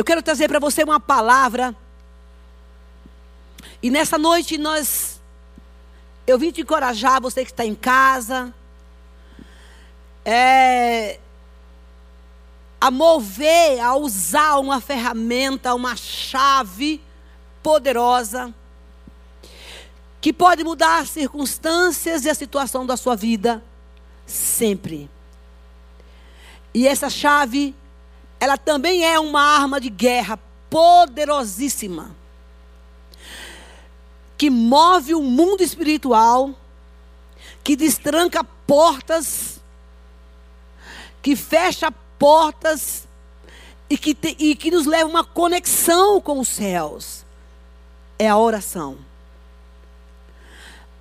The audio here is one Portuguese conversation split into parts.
Eu quero trazer para você uma palavra. E nessa noite nós. Eu vim te encorajar, você que está em casa. É, a mover, a usar uma ferramenta, uma chave poderosa que pode mudar as circunstâncias e a situação da sua vida sempre. E essa chave, ela também é uma arma de guerra poderosíssima que move o mundo espiritual, que destranca portas, que fecha portas e que, te, e que nos leva a uma conexão com os céus. É a oração.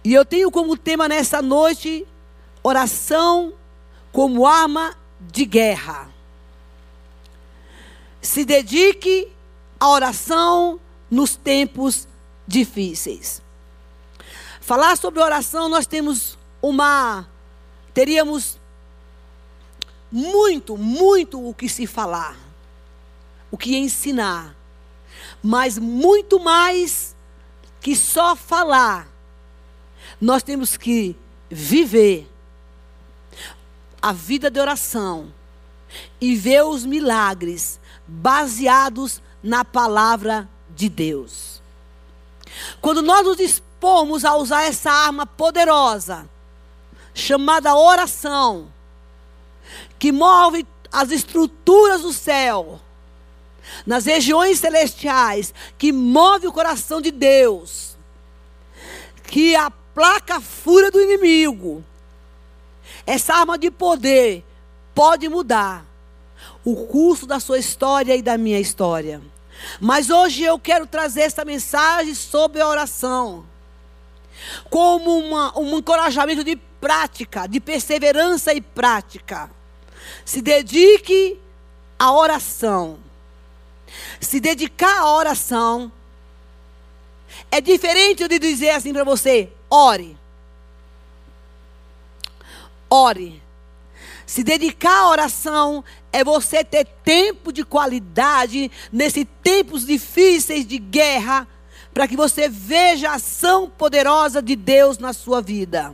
E eu tenho como tema nessa noite oração como arma de guerra. Se dedique à oração nos tempos difíceis. Falar sobre oração, nós temos uma teríamos muito, muito o que se falar, o que ensinar, mas muito mais que só falar nós temos que viver a vida de oração e ver os milagres baseados na palavra de Deus. Quando nós nos dispomos a usar essa arma poderosa, chamada oração, que move as estruturas do céu, nas regiões celestiais, que move o coração de Deus, que aplaca a fúria do inimigo. Essa arma de poder pode mudar o curso da sua história e da minha história. Mas hoje eu quero trazer essa mensagem sobre a oração. Como uma, um encorajamento de prática, de perseverança e prática. Se dedique à oração. Se dedicar à oração é diferente de dizer assim para você: ore. Ore. Se dedicar à oração é você ter tempo de qualidade nesses tempos difíceis de guerra, para que você veja a ação poderosa de Deus na sua vida.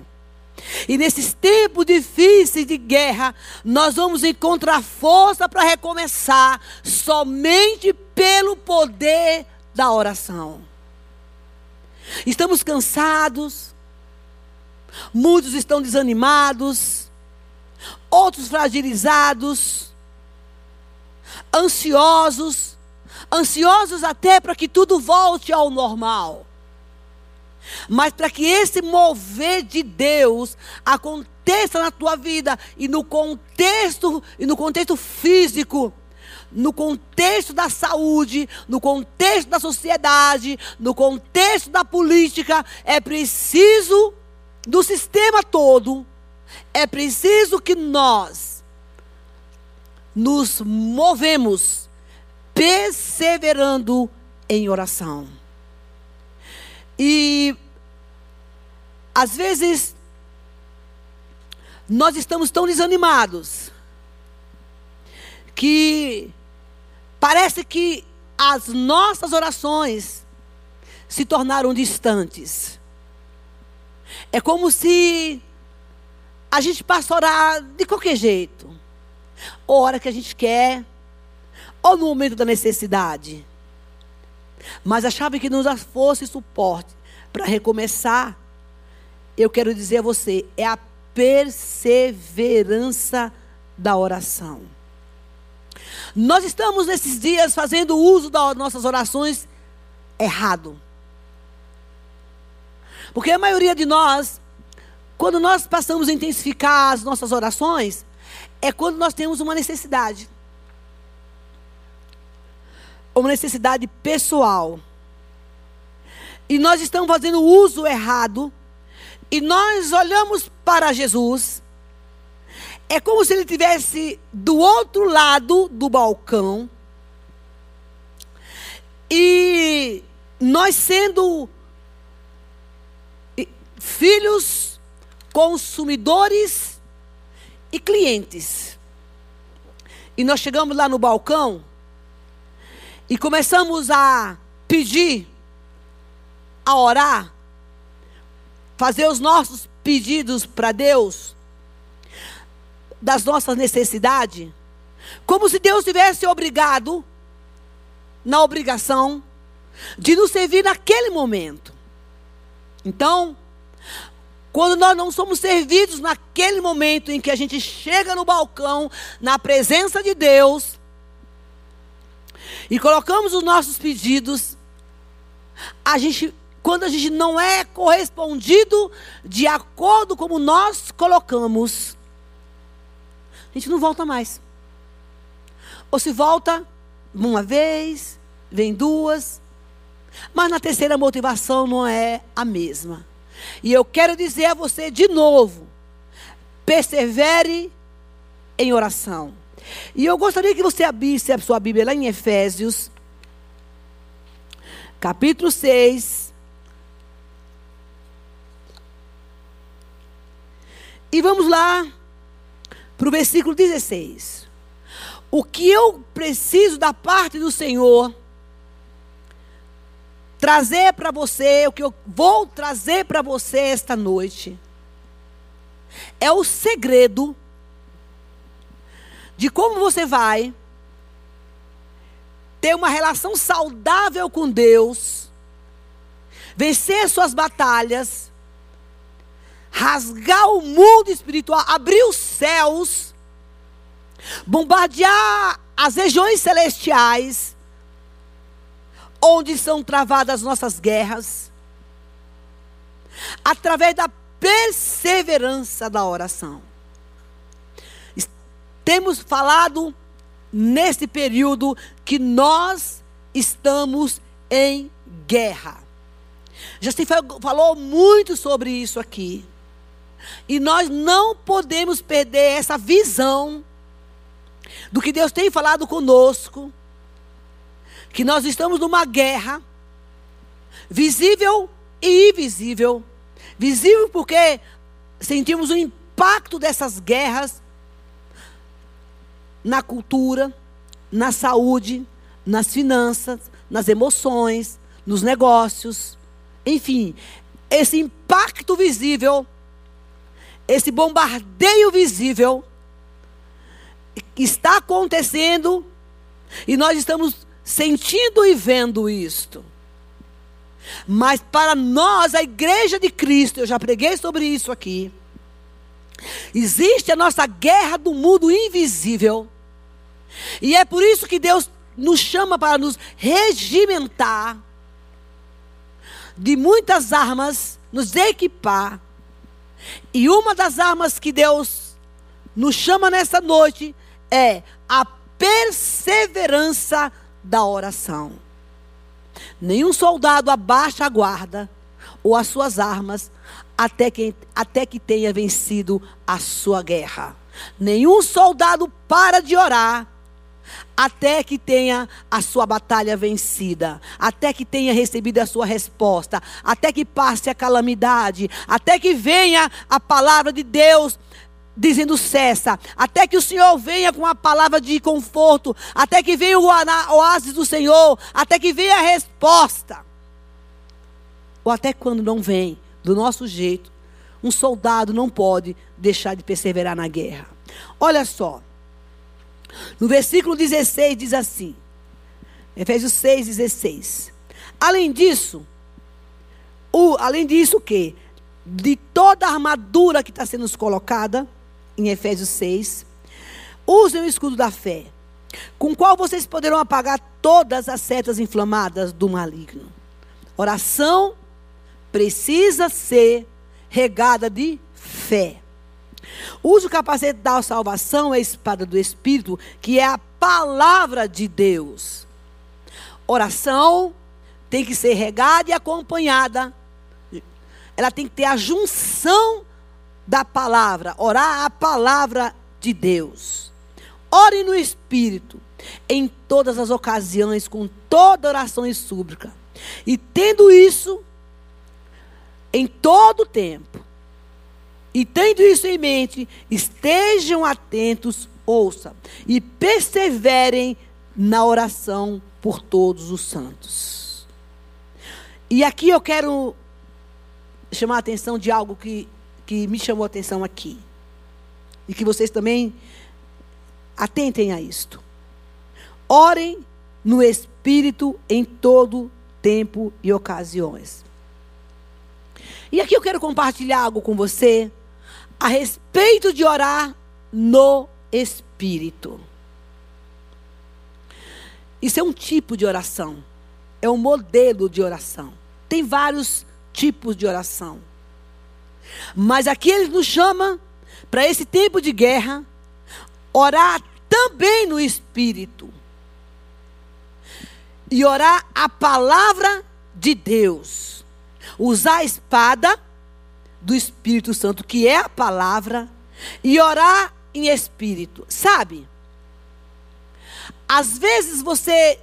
E nesses tempos difíceis de guerra, nós vamos encontrar força para recomeçar somente pelo poder da oração. Estamos cansados, muitos estão desanimados, outros fragilizados, ansiosos, ansiosos até para que tudo volte ao normal. Mas para que esse mover de Deus aconteça na tua vida e no contexto e no contexto físico, no contexto da saúde, no contexto da sociedade, no contexto da política, é preciso do sistema todo, é preciso que nós nos movemos perseverando em oração. E às vezes nós estamos tão desanimados que Parece que as nossas orações se tornaram distantes. É como se a gente passa a orar de qualquer jeito. Ou hora que a gente quer, ou no momento da necessidade. Mas a chave que nos dá força e suporte para recomeçar, eu quero dizer a você, é a perseverança da oração. Nós estamos nesses dias fazendo uso das nossas orações errado. Porque a maioria de nós, quando nós passamos a intensificar as nossas orações, é quando nós temos uma necessidade. Uma necessidade pessoal. E nós estamos fazendo uso errado. E nós olhamos para Jesus é como se ele tivesse do outro lado do balcão. E nós sendo filhos, consumidores e clientes. E nós chegamos lá no balcão e começamos a pedir, a orar, fazer os nossos pedidos para Deus, das nossas necessidades, como se Deus tivesse obrigado, na obrigação, de nos servir naquele momento. Então, quando nós não somos servidos naquele momento em que a gente chega no balcão, na presença de Deus, e colocamos os nossos pedidos, a gente, quando a gente não é correspondido de acordo como nós colocamos, a gente não volta mais. Ou se volta uma vez, vem duas, mas na terceira motivação não é a mesma. E eu quero dizer a você de novo: persevere em oração. E eu gostaria que você abrisse a sua Bíblia lá em Efésios, capítulo 6. E vamos lá para o versículo 16. O que eu preciso da parte do Senhor trazer para você, o que eu vou trazer para você esta noite, é o segredo de como você vai ter uma relação saudável com Deus, vencer suas batalhas, rasgar o mundo espiritual, abrir os céus, bombardear as regiões celestiais, onde são travadas nossas guerras, através da perseverança da oração. Temos falado nesse período que nós estamos em guerra. Já se falou muito sobre isso aqui. E nós não podemos perder essa visão do que Deus tem falado conosco. Que nós estamos numa guerra visível e invisível. Visível porque sentimos o impacto dessas guerras na cultura, na saúde, nas finanças, nas emoções, nos negócios. Enfim, esse impacto visível, esse bombardeio visível, está acontecendo e nós estamos sentindo e vendo isto. Mas para nós, a igreja de Cristo, eu já preguei sobre isso aqui. Existe a nossa guerra do mundo invisível. E é por isso que Deus nos chama para nos regimentar de muitas armas, nos equipar. E uma das armas que Deus nos chama nessa noite é a perseverança da oração. Nenhum soldado abaixa a guarda ou as suas armas até que, até que tenha vencido a sua guerra. Nenhum soldado para de orar até que tenha a sua batalha vencida, até que tenha recebido a sua resposta, até que passe a calamidade, até que venha a palavra de Deus dizendo cessa, até que o Senhor venha com a palavra de conforto, até que venha o oásis do Senhor, até que venha a resposta. Ou até quando não vem, do nosso jeito, um soldado não pode deixar de perseverar na guerra. Olha só, no versículo 16 diz assim, Efésios 6, 16. Além disso, o, além disso o quê? De toda a armadura que está sendo colocada, em Efésios 6, usem o escudo da fé, com o qual vocês poderão apagar todas as setas inflamadas do maligno. Oração precisa ser regada de fé. Use o capacete da salvação, a espada do Espírito, que é a palavra de Deus. Oração tem que ser regada e acompanhada. Ela tem que ter a junção da palavra, orar a palavra de Deus. Ore no Espírito, em todas as ocasiões, com toda oração e súplica. E tendo isso, em todo tempo, e tendo isso em mente, estejam atentos, ouça, e perseverem na oração por todos os santos. E aqui eu quero chamar a atenção de algo que, que me chamou a atenção aqui. E que vocês também atentem a isto. Orem no Espírito em todo tempo e ocasiões. E aqui eu quero compartilhar algo com você a respeito de orar no Espírito. Isso é um tipo de oração. É um modelo de oração. Tem vários tipos de oração. Mas aqui ele nos chama para esse tempo de guerra, orar também no Espírito. E orar a palavra de Deus. Usar a espada do Espírito Santo, que é a palavra, e orar em espírito. Sabe? Às vezes você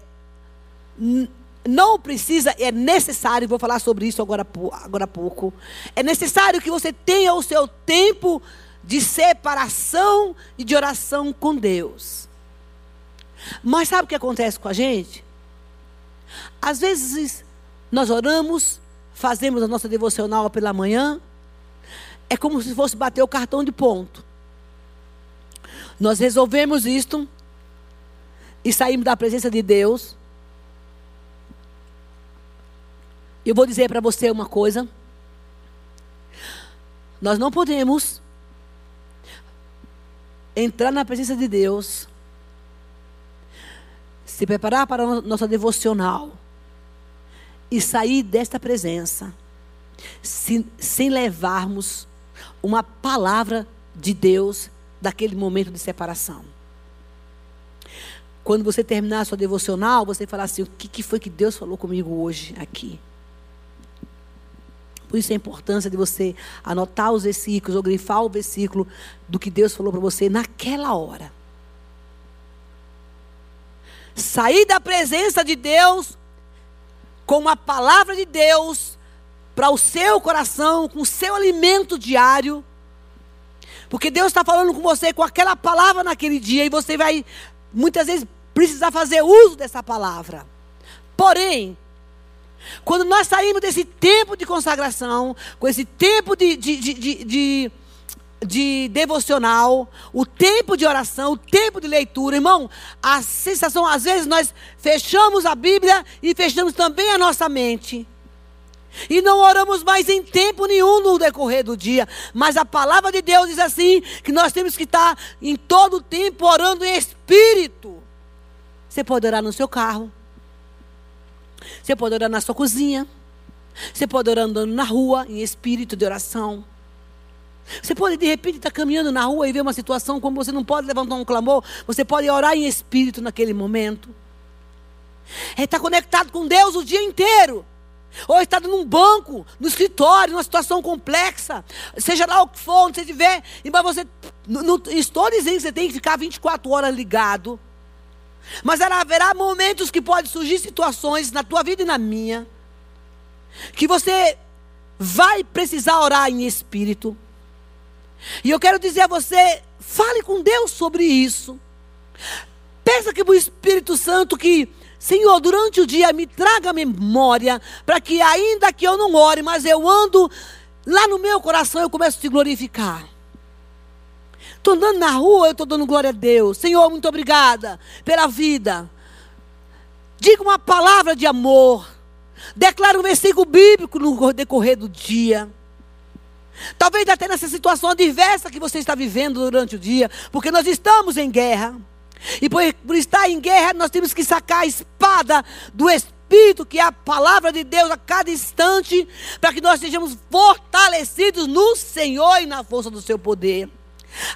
não precisa, é necessário, vou falar sobre isso agora, agora há pouco. É necessário que você tenha o seu tempo de separação e de oração com Deus. Mas sabe o que acontece com a gente? Às vezes nós oramos, fazemos a nossa devocional pela manhã, é como se fosse bater o cartão de ponto. Nós resolvemos isto e saímos da presença de Deus. Eu vou dizer para você uma coisa. Nós não podemos entrar na presença de Deus, se preparar para a nossa devocional e sair desta presença sem, sem levarmos uma palavra de Deus daquele momento de separação. Quando você terminar a sua devocional, você falar assim: o que, que foi que Deus falou comigo hoje aqui? Por isso a importância de você anotar os versículos ou grifar o versículo do que Deus falou para você naquela hora. Sair da presença de Deus com uma palavra de Deus para o seu coração, com o seu alimento diário. Porque Deus está falando com você com aquela palavra naquele dia e você vai muitas vezes precisar fazer uso dessa palavra. Porém, quando nós saímos desse tempo de consagração, com esse tempo de, de, de, de, de devocional, o tempo de oração, o tempo de leitura, irmão, a sensação, às vezes nós fechamos a Bíblia e fechamos também a nossa mente. E não oramos mais em tempo nenhum no decorrer do dia. Mas a palavra de Deus diz assim: que nós temos que estar em todo o tempo orando em espírito. Você pode orar no seu carro. Você pode orar na sua cozinha. Você pode orar andando na rua em espírito de oração. Você pode de repente estar caminhando na rua e ver uma situação como você não pode levantar um clamor. Você pode orar em espírito naquele momento. É estar conectado com Deus o dia inteiro. Ou está num banco, no escritório, numa situação complexa, seja lá o que for, onde você estiver, mas você. Não, estou dizendo que você tem que ficar 24 horas ligado. Mas haverá momentos que podem surgir situações na tua vida e na minha, que você vai precisar orar em espírito. E eu quero dizer a você, fale com Deus sobre isso. Peça que o Espírito Santo que Senhor, durante o dia me traga memória, para que ainda que eu não ore, mas eu ando lá no meu coração, eu começo a te glorificar. Estou andando na rua, eu estou dando glória a Deus. Senhor, muito obrigada pela vida. Diga uma palavra de amor. Declara um versículo bíblico no decorrer do dia. Talvez até nessa situação adversa que você está vivendo durante o dia, porque nós estamos em guerra. E por, por estar em guerra, nós temos que sacar a espada do Espírito, que é a palavra de Deus a cada instante, para que nós sejamos fortalecidos no Senhor e na força do seu poder.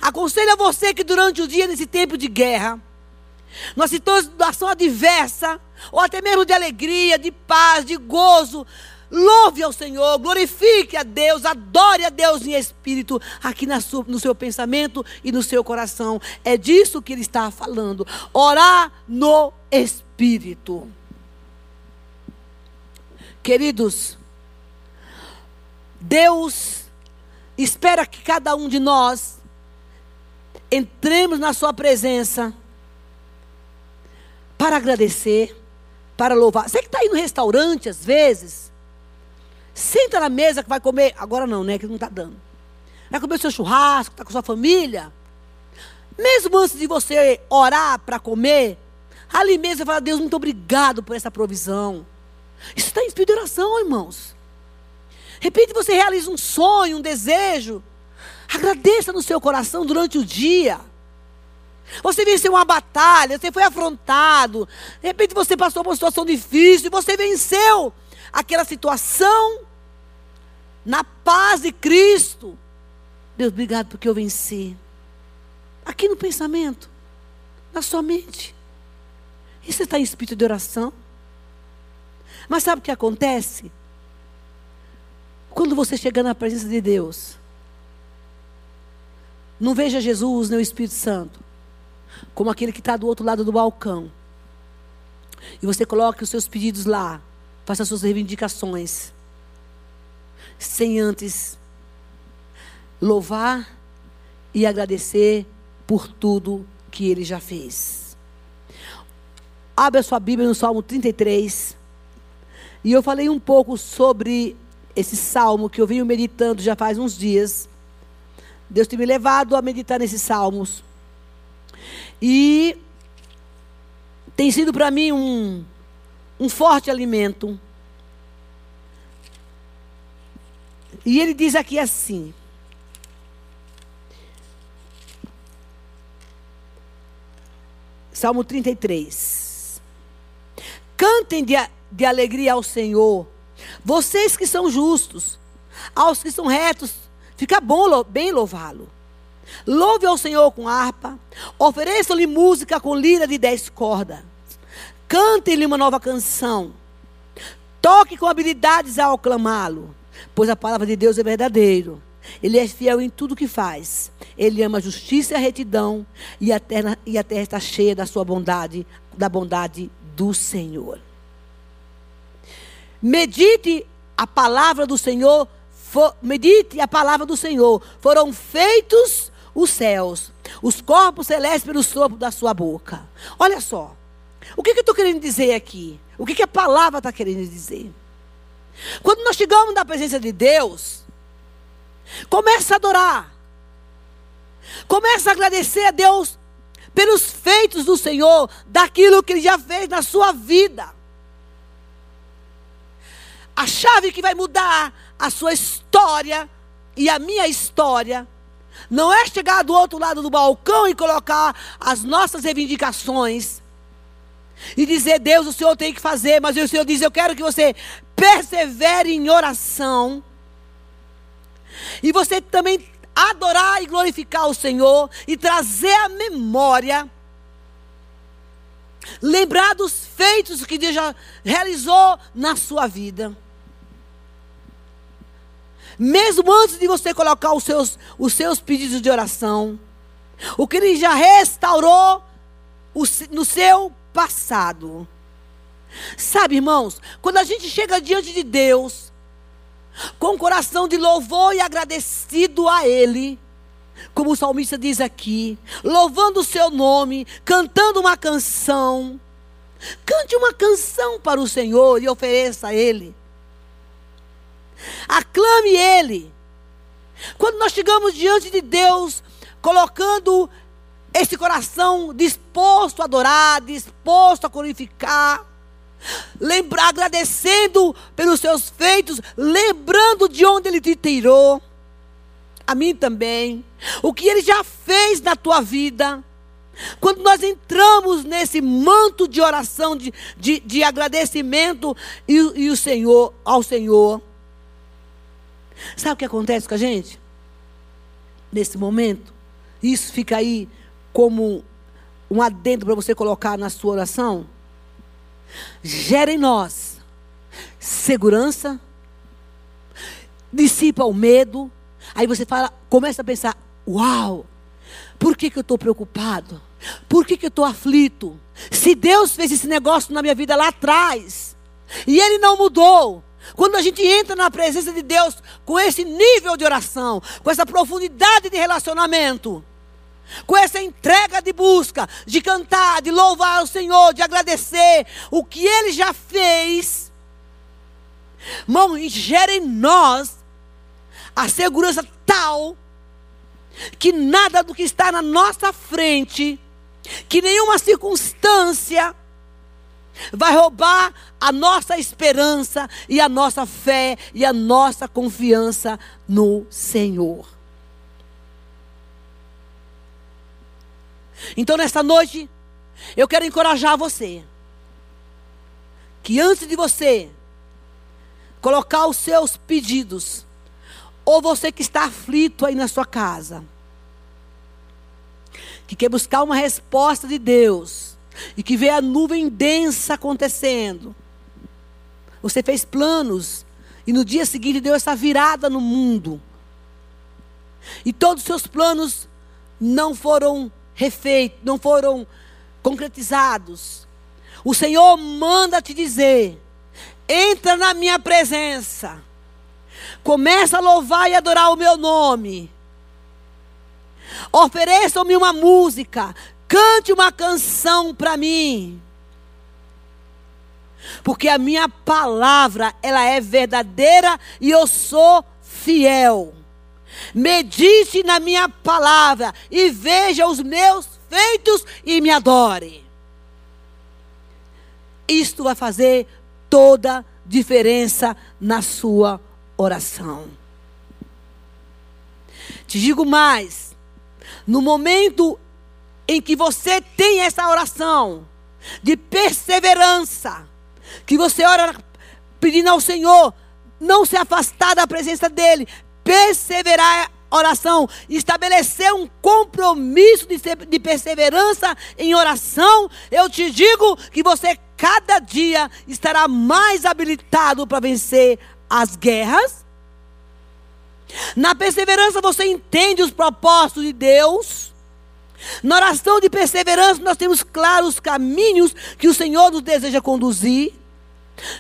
Aconselho a você que durante o dia, nesse tempo de guerra, numa situação adversa, ou até mesmo de alegria, de paz, de gozo, Louve ao Senhor, glorifique a Deus, adore a Deus em espírito, aqui sua, no seu pensamento e no seu coração. É disso que ele está falando. Orar no espírito. Queridos, Deus espera que cada um de nós entremos na sua presença para agradecer, para louvar. Você que está aí no restaurante, às vezes, senta na mesa que vai comer. Agora não, né? Que não está dando. Vai comer o seu churrasco, está com sua família. Mesmo antes de você orar para comer, ali mesmo você fala, Deus, muito obrigado por essa provisão. Isso está em espírito de oração, irmãos. De repente você realiza um sonho, um desejo. Agradeça no seu coração durante o dia. Você venceu uma batalha, você foi afrontado. De repente você passou por uma situação difícil, você venceu aquela situação na paz de Cristo. Deus, obrigado porque eu venci. Aqui no pensamento, na sua mente. E você está em espírito de oração. Mas sabe o que acontece? Quando você chega na presença de Deus, não veja Jesus nem o Espírito Santo como aquele que está do outro lado do balcão. E você coloca os seus pedidos lá, faça as suas reivindicações, sem antes louvar e agradecer por tudo que ele já fez. Abra sua Bíblia no Salmo 33. E eu falei um pouco sobre esse salmo que eu venho meditando já faz uns dias. Deus tem me levado a meditar nesses salmos. E tem sido para mim um, um forte alimento. E ele diz aqui assim: Salmo 33. Cantem de, de alegria ao Senhor, vocês que são justos, aos que são retos, fica bom, bem louvá-lo. Louve ao Senhor com harpa, ofereçam-lhe música com lira de dez cordas, cantem-lhe uma nova canção, toque com habilidades ao clamá-lo, pois a palavra de Deus é verdadeiro. Ele é fiel em tudo que faz. Ele ama a justiça e a retidão, e a terra, e a terra está cheia da sua bondade, da bondade do Senhor. Medite a palavra do Senhor, for, medite a palavra do Senhor. Foram feitos os céus, os corpos celestes pelo sopro da sua boca. Olha só. O que, que eu estou querendo dizer aqui? O que, que a palavra está querendo dizer? Quando nós chegamos na presença de Deus, começa a adorar. Começa a agradecer a Deus pelos feitos do Senhor, daquilo que Ele já fez na sua vida. A chave que vai mudar a sua história e a minha história não é chegar do outro lado do balcão e colocar as nossas reivindicações. E dizer, Deus, o Senhor tem que fazer, mas o Senhor diz, eu quero que você persevere em oração. E você também adorar e glorificar o Senhor e trazer a memória. Lembrar dos feitos que Deus já realizou na sua vida. Mesmo antes de você colocar os seus, os seus pedidos de oração. O que ele já restaurou no seu passado. Sabe, irmãos, quando a gente chega diante de Deus, com o coração de louvor e agradecido a Ele, como o salmista diz aqui, louvando o seu nome, cantando uma canção. Cante uma canção para o Senhor e ofereça a Ele. Aclame Ele. Quando nós chegamos diante de Deus, colocando esse coração disposto a adorar, disposto a glorificar, lembrar, agradecendo pelos seus feitos, lembrando de onde Ele te tirou, a mim também, o que Ele já fez na tua vida. Quando nós entramos nesse manto de oração, de, de, de agradecimento e, e o Senhor, ao Senhor, Sabe o que acontece com a gente? Nesse momento, isso fica aí como um adendo para você colocar na sua oração. Gera em nós segurança, dissipa o medo. Aí você fala, começa a pensar: uau, por que, que eu estou preocupado? Por que, que eu estou aflito? Se Deus fez esse negócio na minha vida lá atrás, e Ele não mudou, quando a gente entra na presença de Deus com esse nível de oração, com essa profundidade de relacionamento, com essa entrega de busca, de cantar, de louvar o Senhor, de agradecer o que Ele já fez, irmão, gera em nós a segurança tal que nada do que está na nossa frente, que nenhuma circunstância vai roubar a nossa esperança e a nossa fé e a nossa confiança no Senhor. Então, nesta noite, eu quero encorajar você. Que antes de você colocar os seus pedidos, ou você que está aflito aí na sua casa, que quer buscar uma resposta de Deus, e que vê a nuvem densa acontecendo, você fez planos, e no dia seguinte deu essa virada no mundo, e todos os seus planos não foram refeitos, não foram concretizados. O Senhor manda te dizer: entra na minha presença, começa a louvar e adorar o meu nome. Ofereçam-me uma música, cante uma canção para mim. Porque a minha palavra, ela é verdadeira e eu sou fiel. Medite na minha palavra e veja os meus feitos e me adore. Isto vai fazer toda diferença na sua oração. Te digo mais: no momento em que você tem essa oração de perseverança, que você ora pedindo ao Senhor, não se afastar da presença dEle, perseverar oração, estabelecer um compromisso de, de perseverança em oração, eu te digo que você cada dia estará mais habilitado para vencer as guerras. Na perseverança você entende os propósitos de Deus. Na oração de perseverança nós temos claros caminhos que o Senhor nos deseja conduzir.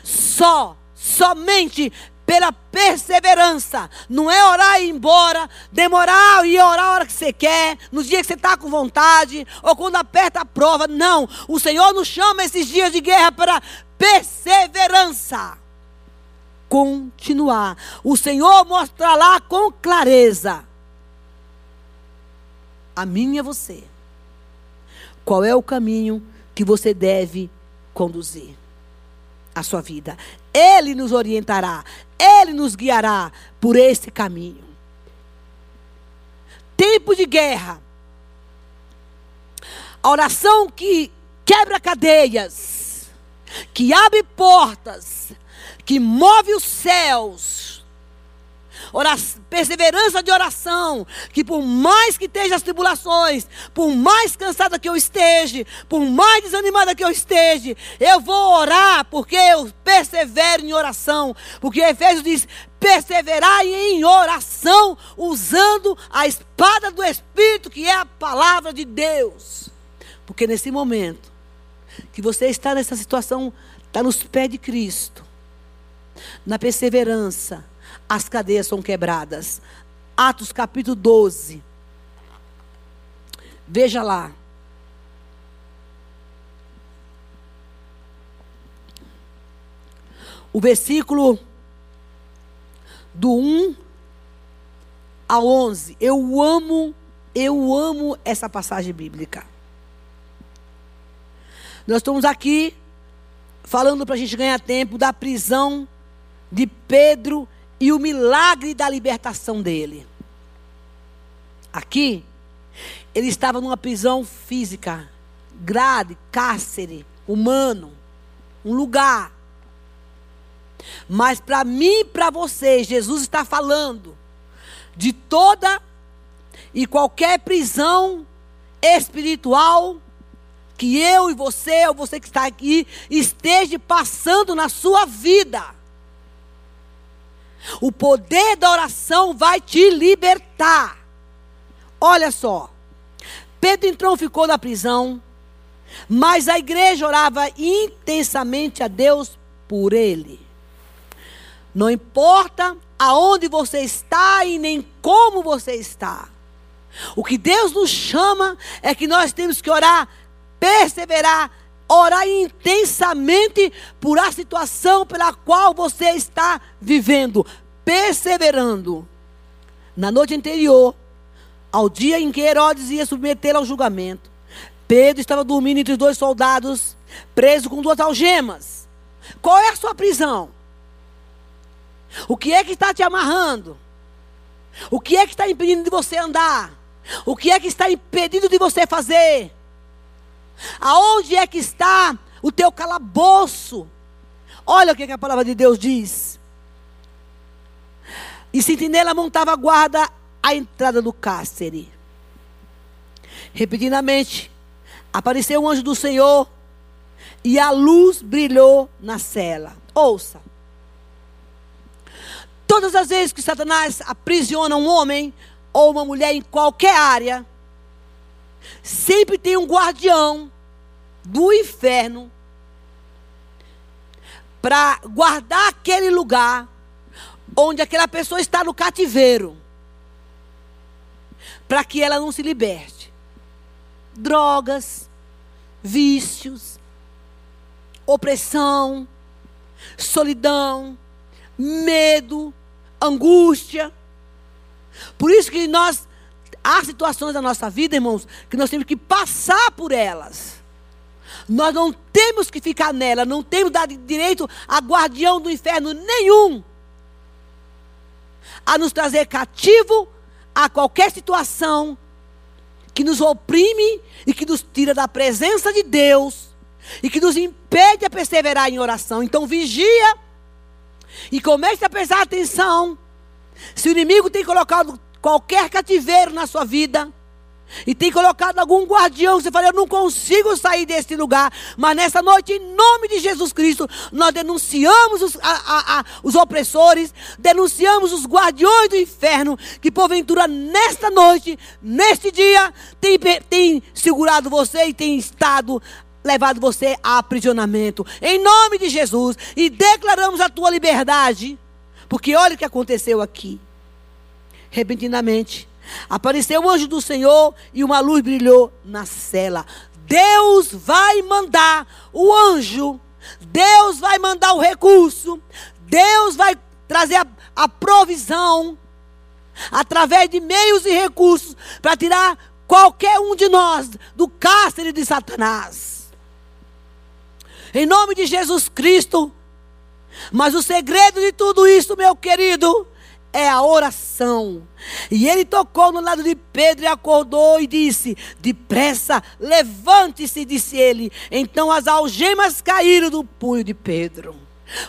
Só, somente pela perseverança. Não é orar e ir embora, demorar e orar a hora que você quer, no dia que você está com vontade, ou quando aperta a prova. Não. O Senhor nos chama esses dias de guerra para perseverança. Continuar. O Senhor mostra lá com clareza. A mim e a você. Qual é o caminho que você deve conduzir a sua vida? Ele nos orientará, Ele nos guiará por esse caminho. Tempo de guerra. A oração que quebra cadeias, que abre portas, que move os céus oração, perseverança de oração, que por mais que esteja as tribulações, por mais cansada que eu esteja, por mais desanimada que eu esteja, eu vou orar, porque eu persevero em oração, porque Efésios diz: perseverar em oração, usando a espada do Espírito, que é a palavra de Deus. Porque nesse momento que você está nessa situação, está nos pés de Cristo, na perseverança, as cadeias são quebradas. Atos capítulo 12. Veja lá. O versículo do 1 ao 11. Eu amo, eu amo essa passagem bíblica. Nós estamos aqui falando para a gente ganhar tempo da prisão de Pedro e o milagre da libertação dele. Aqui, ele estava numa prisão física, grade, cárcere, humano, um lugar. Mas para mim e para você, Jesus está falando de toda e qualquer prisão espiritual que eu e você, ou você que está aqui, esteja passando na sua vida. O poder da oração vai te libertar. Olha só. Pedro então ficou na prisão, mas a igreja orava intensamente a Deus por ele. Não importa aonde você está e nem como você está. O que Deus nos chama é que nós temos que orar, perseverar, orar intensamente por a situação pela qual você está vivendo, perseverando. Na noite anterior, ao dia em que Herodes ia submetê-lo ao julgamento, Pedro estava dormindo entre os dois soldados, preso com duas algemas. Qual é a sua prisão? O que é que está te amarrando? O que é que está impedindo de você andar? O que é que está impedindo de você fazer? Aonde é que está o teu calabouço? Olha o que, a palavra de Deus diz. E sentinela montava guarda à entrada do cárcere. Repentinamente, apareceu um anjo do Senhor e a luz brilhou na cela. Ouça. Todas as vezes que Satanás aprisiona um homem ou uma mulher em qualquer área, sempre tem um guardião do inferno para guardar aquele lugar onde aquela pessoa está no cativeiro, para que ela não se liberte. Drogas, vícios, opressão, solidão, medo, angústia. Por isso que nós há situações da nossa vida, irmãos, que nós temos que passar por elas. Nós não temos que ficar nela, não temos dado direito a guardião do inferno nenhum a nos trazer cativo a qualquer situação que nos oprime e que nos tira da presença de Deus e que nos impede a perseverar em oração. Então vigia e comece a prestar atenção. Se o inimigo tem colocado qualquer cativeiro na sua vida, e tem colocado algum guardião, você fala, eu não consigo sair desse lugar. Mas nessa noite, em nome de Jesus Cristo, nós denunciamos os, a, a, a, os opressores, denunciamos os guardiões do inferno, que porventura nesta noite, neste dia, tem, tem segurado você e tem estado levado você a aprisionamento. Em nome de Jesus. E declaramos a tua liberdade. Porque olha o que aconteceu aqui. Repentinamente Apareceu o anjo do Senhor e uma luz brilhou na cela. Deus vai mandar o anjo, Deus vai mandar o recurso, Deus vai trazer a, a provisão através de meios e recursos para tirar qualquer um de nós do cárcere de Satanás. Em nome de Jesus Cristo. Mas o segredo de tudo isso, meu querido, é a oração. E ele tocou no lado de Pedro e acordou e disse: Depressa, levante-se, disse ele. Então as algemas caíram do punho de Pedro.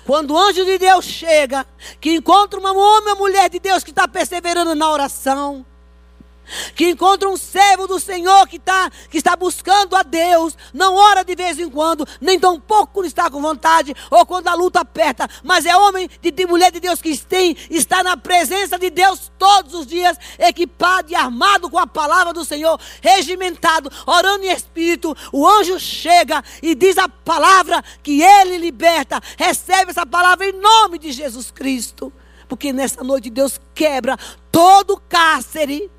Quando o anjo de Deus chega, que encontra uma homem, uma mulher de Deus que está perseverando na oração, que encontra um servo do Senhor que, tá, que está buscando a Deus, não ora de vez em quando, nem tão pouco quando está com vontade, ou quando a luta aperta, mas é homem de, de mulher de Deus que tem, está na presença de Deus todos os dias, equipado e armado com a palavra do Senhor, regimentado, orando em espírito. O anjo chega e diz a palavra que ele liberta, recebe essa palavra em nome de Jesus Cristo. Porque nessa noite Deus quebra todo cárcere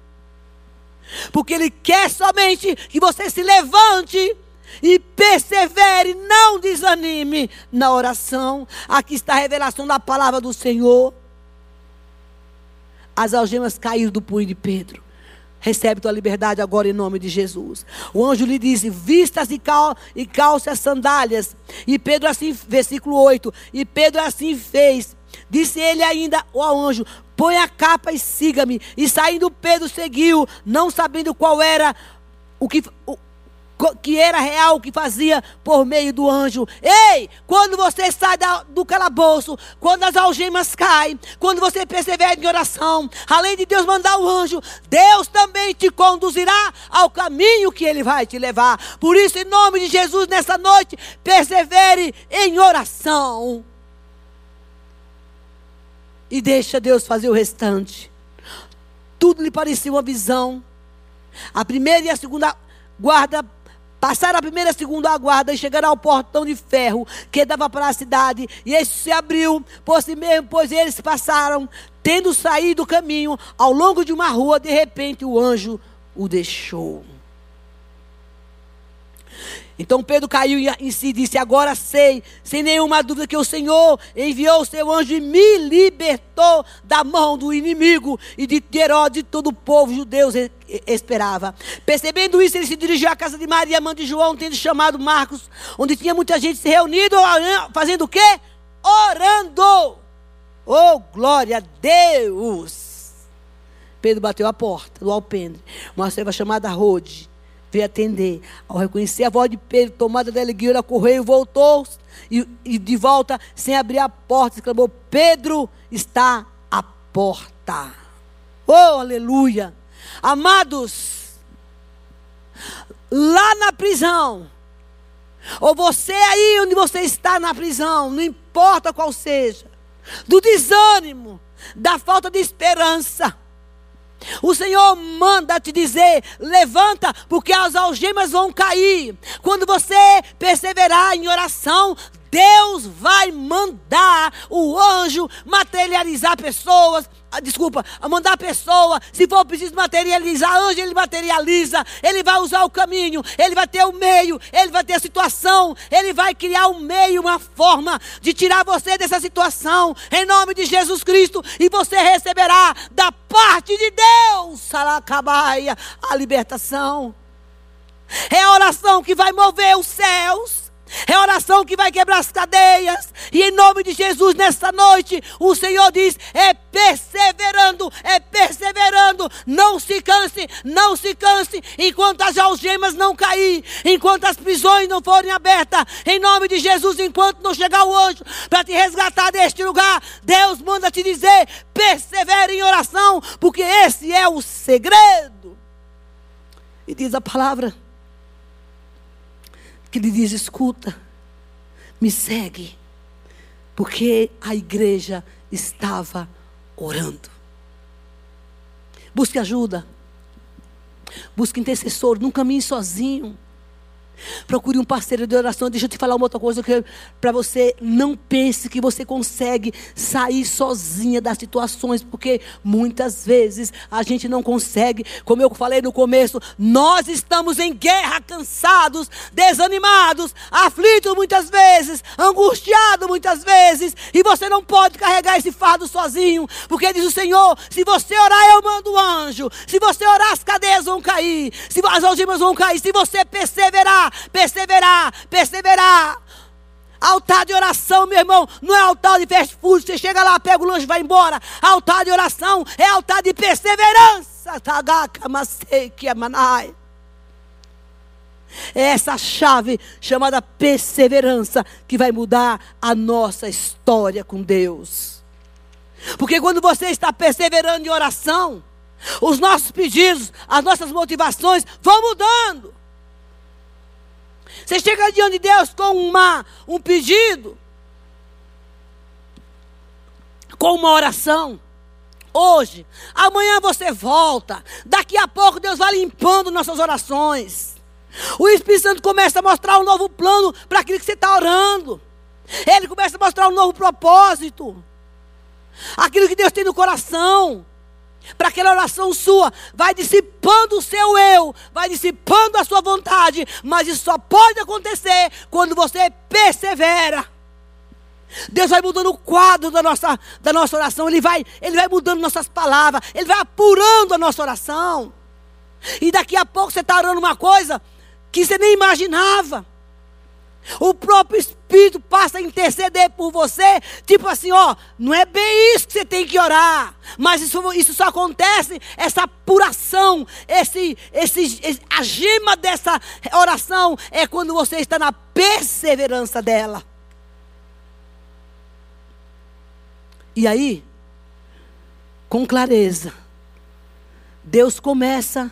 porque Ele quer somente que você se levante e persevere, não desanime na oração. Aqui está a revelação da palavra do Senhor. As algemas caíram do punho de Pedro. Recebe tua liberdade agora em nome de Jesus. O anjo lhe disse: Vistas e, cal, e calce as sandálias. E Pedro assim, versículo 8. E Pedro assim fez. Disse ele ainda ao anjo: põe a capa e siga-me. E saindo Pedro seguiu, não sabendo qual era o que. O, que era real o que fazia por meio do anjo. Ei, quando você sai da, do calabouço, quando as algemas caem, quando você persevera em oração, além de Deus mandar o anjo, Deus também te conduzirá ao caminho que Ele vai te levar. Por isso, em nome de Jesus, nessa noite, persevere em oração e deixa Deus fazer o restante. Tudo lhe parecia uma visão. A primeira e a segunda guarda passaram a primeira e a segunda guarda e chegaram ao portão de ferro que dava para a cidade. E este se abriu por si mesmo, pois eles passaram, tendo saído do caminho, ao longo de uma rua, de repente o anjo o deixou. Então Pedro caiu em si e disse: Agora sei, sem nenhuma dúvida, que o Senhor enviou o seu anjo e me libertou da mão do inimigo e de Herodes e todo o povo judeu esperava. Percebendo isso, ele se dirigiu à casa de Maria, mãe de João, tendo chamado Marcos, onde tinha muita gente se reunindo, fazendo o quê? Orando. Oh, glória a Deus! Pedro bateu a porta do alpendre. Uma serva chamada Rode veio atender. Ao reconhecer a voz de Pedro, tomada da alegria, correu, voltou e, e de volta, sem abrir a porta, exclamou: Pedro está à porta. Oh, aleluia! Amados, lá na prisão, ou você aí onde você está na prisão, não importa qual seja, do desânimo, da falta de esperança, o Senhor manda te dizer: levanta, porque as algemas vão cair. Quando você perseverar em oração, Deus vai mandar o anjo materializar pessoas. Ah, desculpa, mandar a pessoa, se for preciso materializar, anjo ele materializa, ele vai usar o caminho, ele vai ter o meio, ele vai ter a situação, ele vai criar um meio, uma forma de tirar você dessa situação, em nome de Jesus Cristo, e você receberá da parte de Deus, Salacabaia, a libertação. É a oração que vai mover os céus. É oração que vai quebrar as cadeias. E em nome de Jesus, nesta noite, o Senhor diz: é perseverando, é perseverando. Não se canse, não se canse, enquanto as algemas não cair, enquanto as prisões não forem abertas. Em nome de Jesus, enquanto não chegar o anjo para te resgatar deste lugar, Deus manda te dizer: persevere em oração, porque esse é o segredo. E diz a palavra que lhe diz: escuta, me segue, porque a igreja estava orando. Busque ajuda, busque intercessor, não caminhe sozinho. Procure um parceiro de oração. Deixa eu te falar uma outra coisa para você não pense que você consegue sair sozinha das situações, porque muitas vezes a gente não consegue. Como eu falei no começo, nós estamos em guerra, cansados, desanimados, aflitos muitas vezes, angustiados muitas vezes, e você não pode carregar esse fardo sozinho, porque diz o Senhor: se você orar, eu mando o anjo. Se você orar, as cadeias vão cair, se as algemas vão cair, se você perseverar perseverar, perseverar. Altar de oração, meu irmão, não é altar de fast food. Você chega lá, pega o lanche e vai embora. Altar de oração é altar de perseverança. É essa chave chamada perseverança que vai mudar a nossa história com Deus. Porque quando você está perseverando em oração, os nossos pedidos, as nossas motivações vão mudando. Você chega diante de Deus com uma, um pedido, com uma oração. Hoje, amanhã você volta. Daqui a pouco Deus vai limpando nossas orações. O Espírito Santo começa a mostrar um novo plano para aquilo que você está orando. Ele começa a mostrar um novo propósito. Aquilo que Deus tem no coração para aquela oração sua, vai dissipando o seu eu, vai dissipando a sua vontade, mas isso só pode acontecer quando você persevera. Deus vai mudando o quadro da nossa, da nossa oração, Ele vai, Ele vai mudando nossas palavras, Ele vai apurando a nossa oração. E daqui a pouco você está orando uma coisa que você nem imaginava. O próprio Espírito passa a interceder por você, tipo assim, ó, não é bem isso que você tem que orar, mas isso, isso só acontece, essa apuração, esse, esse, a gema dessa oração é quando você está na perseverança dela. E aí, com clareza, Deus começa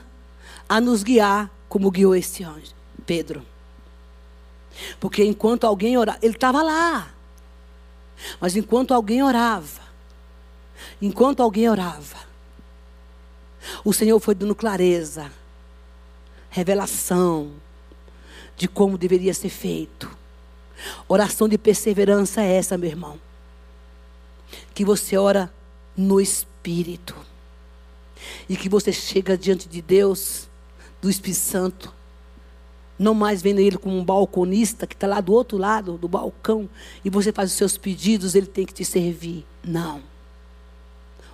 a nos guiar como guiou esse anjo, Pedro. Porque enquanto alguém orava, ele estava lá. Mas enquanto alguém orava, enquanto alguém orava, o Senhor foi dando clareza, revelação de como deveria ser feito. Oração de perseverança é essa, meu irmão. Que você ora no Espírito. E que você chega diante de Deus do Espírito Santo. Não mais vendo ele como um balconista que está lá do outro lado do balcão e você faz os seus pedidos, ele tem que te servir. Não.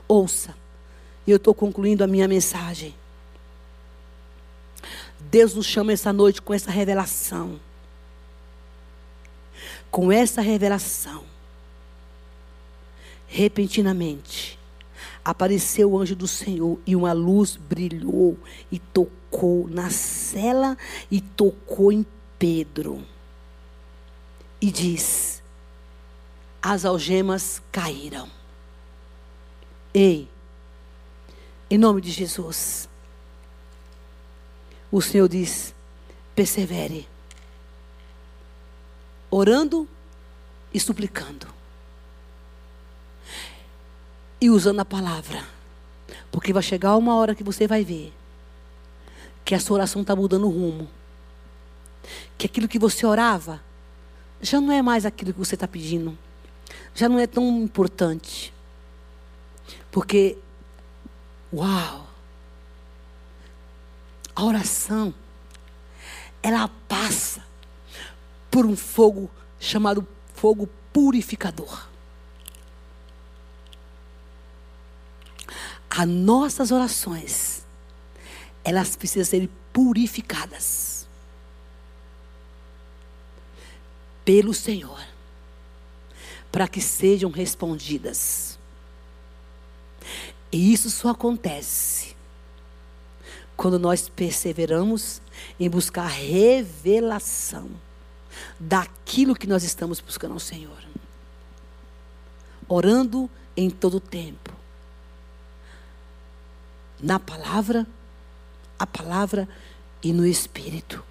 Ouça. E eu estou concluindo a minha mensagem. Deus nos chama essa noite com essa revelação. Com essa revelação. Repentinamente apareceu o anjo do Senhor e uma luz brilhou e tocou na cela e tocou em Pedro. E diz: As algemas caíram. Ei, em nome de Jesus, o Senhor diz: persevere, orando e suplicando e usando a palavra. Porque vai chegar uma hora que você vai ver que a sua oração está mudando o rumo. Que aquilo que você orava já não é mais aquilo que você está pedindo. Já não é tão importante. Porque, uau! A oração, ela passa por um fogo chamado fogo purificador. as nossas orações, elas precisam ser purificadas pelo Senhor, para que sejam respondidas. E isso só acontece quando nós perseveramos em buscar revelação daquilo que nós estamos buscando ao Senhor. Orando em todo o tempo na palavra, a palavra e no espírito.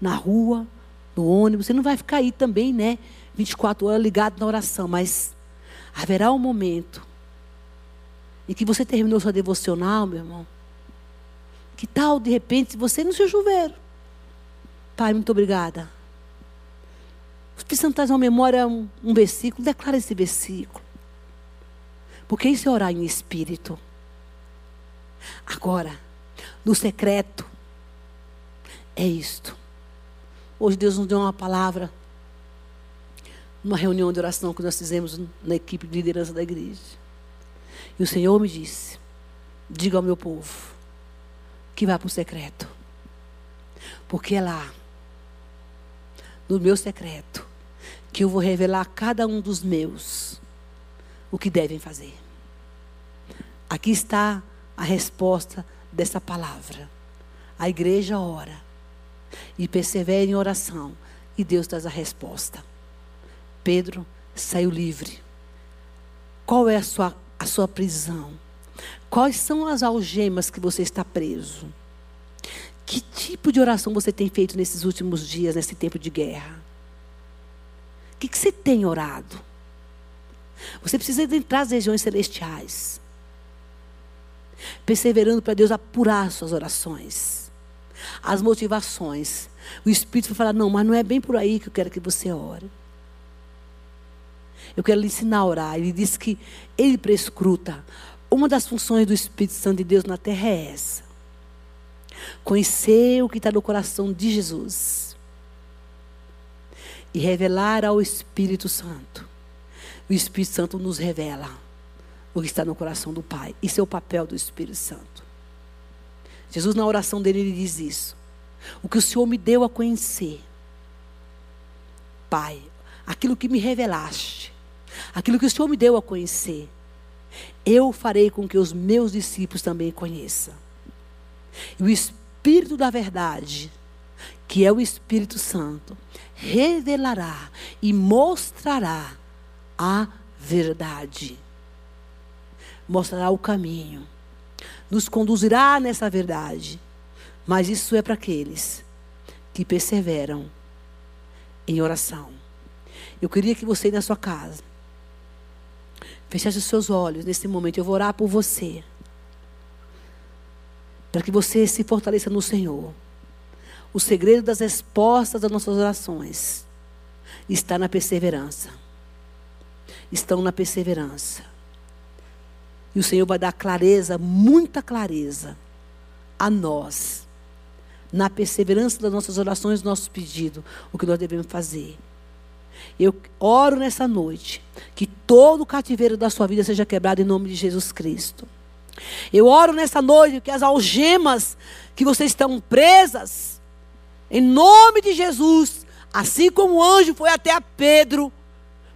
Na rua, no ônibus, você não vai ficar aí também, né? 24 horas ligado na oração, mas haverá um momento em que você terminou sua devocional, meu irmão. Que tal, de repente, você no seu chuveiro? Pai, muito obrigada. Precisamos trazer uma memória, um, um versículo, declara esse versículo. Porque isso é orar em espírito. Agora, no secreto, é isto. Hoje Deus nos deu uma palavra, numa reunião de oração que nós fizemos na equipe de liderança da igreja. E o Senhor me disse: diga ao meu povo que vá para o secreto. Porque é lá, no meu secreto, que eu vou revelar a cada um dos meus o que devem fazer. Aqui está a resposta dessa palavra. A igreja ora e persevera em oração e Deus traz a resposta. Pedro saiu livre. Qual é a sua, a sua prisão? Quais são as algemas que você está preso? Que tipo de oração você tem feito nesses últimos dias, nesse tempo de guerra? O que, que você tem orado? Você precisa entrar nas regiões celestiais perseverando para Deus apurar suas orações, as motivações. O Espírito vai falar: não, mas não é bem por aí que eu quero que você ore. Eu quero lhe ensinar a orar. Ele diz que ele prescruta. Uma das funções do Espírito Santo de Deus na terra é essa: conhecer o que está no coração de Jesus e revelar ao Espírito Santo. O Espírito Santo nos revela o que está no coração do Pai. Isso é o papel do Espírito Santo. Jesus, na oração dele, ele diz isso. O que o Senhor me deu a conhecer. Pai, aquilo que me revelaste, aquilo que o Senhor me deu a conhecer, eu farei com que os meus discípulos também conheçam. E o Espírito da verdade, que é o Espírito Santo, revelará e mostrará a verdade mostrará o caminho, nos conduzirá nessa verdade. Mas isso é para aqueles que perseveram em oração. Eu queria que você, na sua casa, fechasse os seus olhos nesse momento. Eu vou orar por você. Para que você se fortaleça no Senhor. O segredo das respostas das nossas orações está na perseverança. Estão na perseverança. E o Senhor vai dar clareza, muita clareza, a nós, na perseverança das nossas orações, dos nossos pedidos, o que nós devemos fazer. Eu oro nessa noite que todo o cativeiro da sua vida seja quebrado em nome de Jesus Cristo. Eu oro nessa noite que as algemas que vocês estão presas, em nome de Jesus, assim como o anjo foi até a Pedro,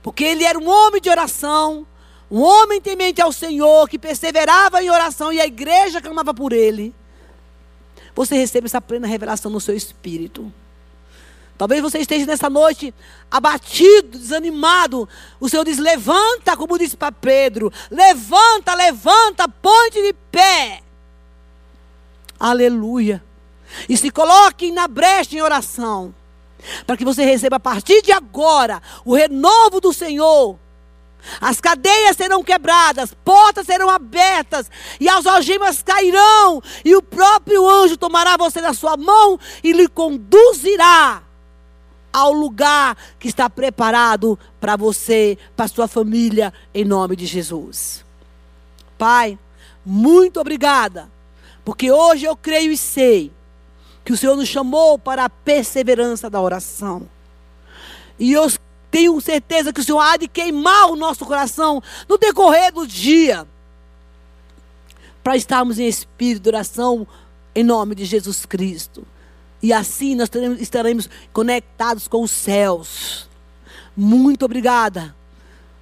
porque ele era um homem de oração, um homem temente ao Senhor, que perseverava em oração e a igreja clamava por ele. Você recebe essa plena revelação no seu espírito. Talvez você esteja nessa noite abatido, desanimado. O Senhor diz: levanta, como disse para Pedro: levanta, levanta, ponte de pé. Aleluia. E se coloque na brecha em oração. Para que você receba a partir de agora o renovo do Senhor. As cadeias serão quebradas, portas serão abertas, e as algemas cairão, e o próprio anjo tomará você na sua mão e lhe conduzirá ao lugar que está preparado para você, para sua família, em nome de Jesus. Pai, muito obrigada, porque hoje eu creio e sei que o Senhor nos chamou para a perseverança da oração. E eu tenho certeza que o Senhor há de queimar o nosso coração no decorrer do dia, para estarmos em espírito de oração em nome de Jesus Cristo. E assim nós teremos, estaremos conectados com os céus. Muito obrigada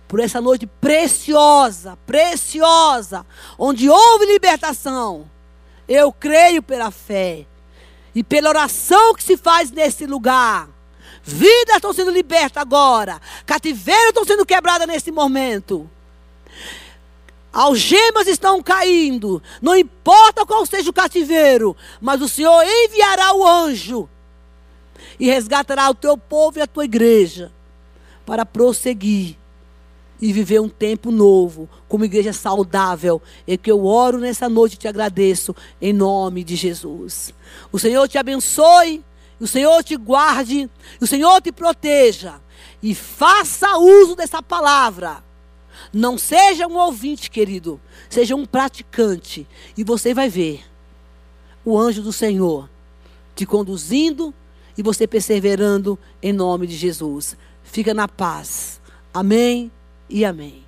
por essa noite preciosa, preciosa, onde houve libertação. Eu creio pela fé e pela oração que se faz nesse lugar. Vidas estão sendo libertas agora. Cativeiros estão sendo quebradas nesse momento. Algemas estão caindo. Não importa qual seja o cativeiro, mas o Senhor enviará o anjo e resgatará o teu povo e a tua igreja para prosseguir e viver um tempo novo, como igreja saudável. É que eu oro nessa noite e te agradeço em nome de Jesus. O Senhor te abençoe, o Senhor te guarde, o Senhor te proteja e faça uso dessa palavra não seja um ouvinte, querido. Seja um praticante. E você vai ver o anjo do Senhor te conduzindo e você perseverando em nome de Jesus. Fica na paz. Amém e amém.